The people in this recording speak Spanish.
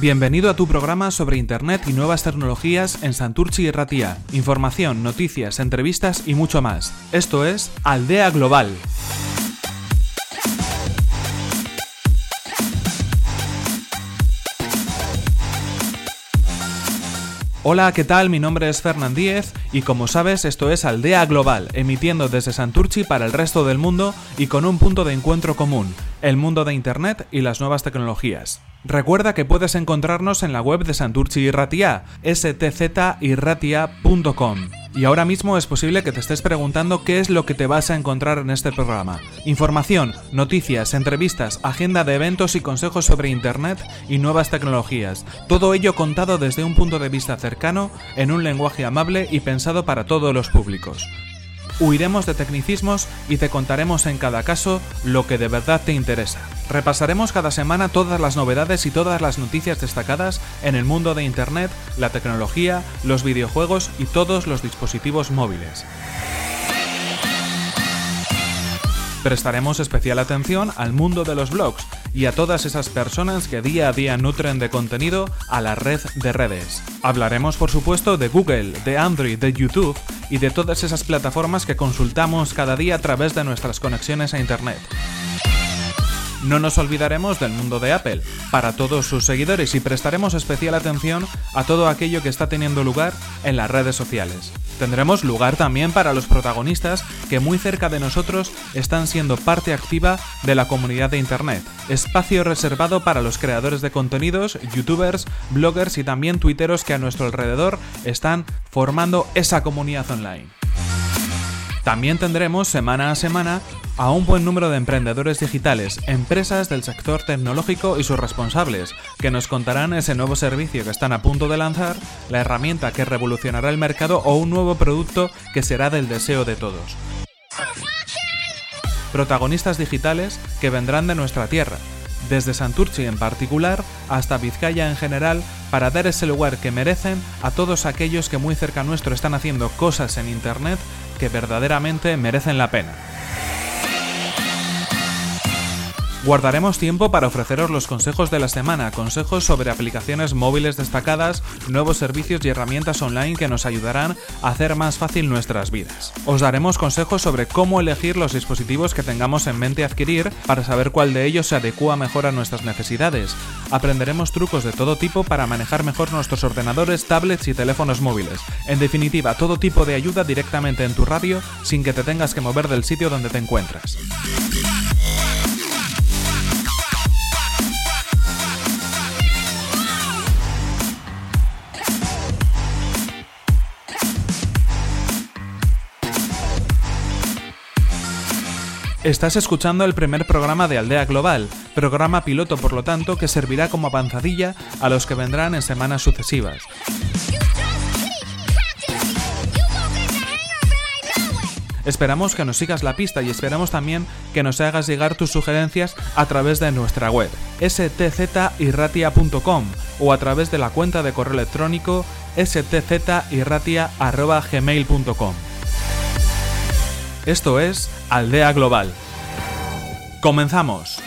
Bienvenido a tu programa sobre Internet y nuevas tecnologías en Santurchi y Ratia. Información, noticias, entrevistas y mucho más. Esto es Aldea Global. Hola, ¿qué tal? Mi nombre es Fernand Díez y como sabes esto es Aldea Global, emitiendo desde Santurchi para el resto del mundo y con un punto de encuentro común, el mundo de Internet y las nuevas tecnologías. Recuerda que puedes encontrarnos en la web de Santurchi y Ratia, stzirratia.com. Y ahora mismo es posible que te estés preguntando qué es lo que te vas a encontrar en este programa. Información, noticias, entrevistas, agenda de eventos y consejos sobre Internet y nuevas tecnologías. Todo ello contado desde un punto de vista cercano, en un lenguaje amable y pensado para todos los públicos. Huiremos de tecnicismos y te contaremos en cada caso lo que de verdad te interesa. Repasaremos cada semana todas las novedades y todas las noticias destacadas en el mundo de Internet, la tecnología, los videojuegos y todos los dispositivos móviles. Prestaremos especial atención al mundo de los blogs y a todas esas personas que día a día nutren de contenido a la red de redes. Hablaremos por supuesto de Google, de Android, de YouTube y de todas esas plataformas que consultamos cada día a través de nuestras conexiones a Internet. No nos olvidaremos del mundo de Apple para todos sus seguidores y prestaremos especial atención a todo aquello que está teniendo lugar en las redes sociales. Tendremos lugar también para los protagonistas que muy cerca de nosotros están siendo parte activa de la comunidad de Internet, espacio reservado para los creadores de contenidos, youtubers, bloggers y también tuiteros que a nuestro alrededor están formando esa comunidad online. También tendremos semana a semana a un buen número de emprendedores digitales, empresas del sector tecnológico y sus responsables, que nos contarán ese nuevo servicio que están a punto de lanzar, la herramienta que revolucionará el mercado o un nuevo producto que será del deseo de todos. Protagonistas digitales que vendrán de nuestra tierra, desde Santurchi en particular hasta Vizcaya en general, para dar ese lugar que merecen a todos aquellos que muy cerca nuestro están haciendo cosas en Internet que verdaderamente merecen la pena. Guardaremos tiempo para ofreceros los consejos de la semana, consejos sobre aplicaciones móviles destacadas, nuevos servicios y herramientas online que nos ayudarán a hacer más fácil nuestras vidas. Os daremos consejos sobre cómo elegir los dispositivos que tengamos en mente adquirir para saber cuál de ellos se adecua mejor a nuestras necesidades. Aprenderemos trucos de todo tipo para manejar mejor nuestros ordenadores, tablets y teléfonos móviles. En definitiva, todo tipo de ayuda directamente en tu radio sin que te tengas que mover del sitio donde te encuentras. Estás escuchando el primer programa de Aldea Global, programa piloto por lo tanto que servirá como avanzadilla a los que vendrán en semanas sucesivas. Esperamos que nos sigas la pista y esperamos también que nos hagas llegar tus sugerencias a través de nuestra web stzirratia.com o a través de la cuenta de correo electrónico stzirratia.gmail.com. Esto es Aldea Global. Comenzamos.